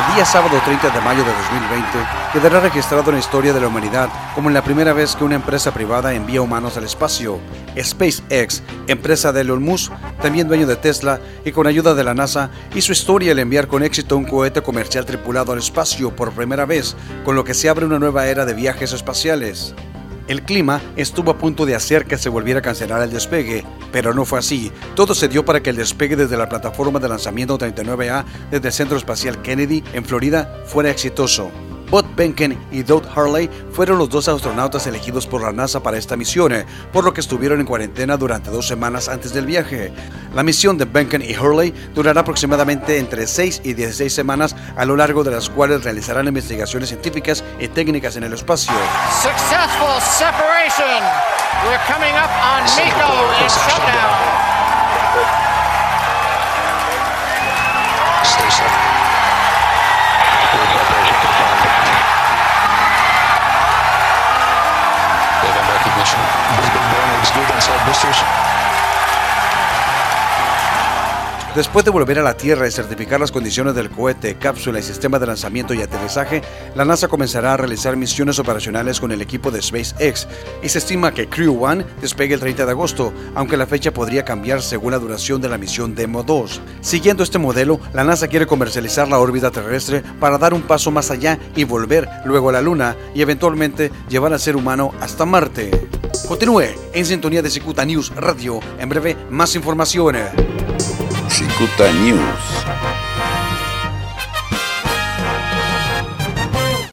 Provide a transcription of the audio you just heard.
El día sábado 30 de mayo de 2020 quedará registrado en la historia de la humanidad como la primera vez que una empresa privada envía humanos al espacio. SpaceX, empresa de Elon Musk, también dueño de Tesla y con ayuda de la NASA, hizo historia al enviar con éxito un cohete comercial tripulado al espacio por primera vez, con lo que se abre una nueva era de viajes espaciales. El clima estuvo a punto de hacer que se volviera a cancelar el despegue, pero no fue así. Todo se dio para que el despegue desde la plataforma de lanzamiento 39A desde el Centro Espacial Kennedy en Florida fuera exitoso. Bud Benken y Doug Harley fueron los dos astronautas elegidos por la NASA para esta misión, por lo que estuvieron en cuarentena durante dos semanas antes del viaje. La misión de Benken y Hurley durará aproximadamente entre 6 y 16 semanas, a lo largo de las cuales realizarán investigaciones científicas y técnicas en el espacio. Successful separation. We're coming up on Miko in shutdown. Después de volver a la Tierra y certificar las condiciones del cohete, cápsula y sistema de lanzamiento y aterrizaje, la NASA comenzará a realizar misiones operacionales con el equipo de SpaceX y se estima que Crew One despegue el 30 de agosto, aunque la fecha podría cambiar según la duración de la misión Demo 2. Siguiendo este modelo, la NASA quiere comercializar la órbita terrestre para dar un paso más allá y volver luego a la Luna y eventualmente llevar al ser humano hasta Marte. Continúe en sintonía de Cicuta News Radio. En breve, más información. Cicuta News.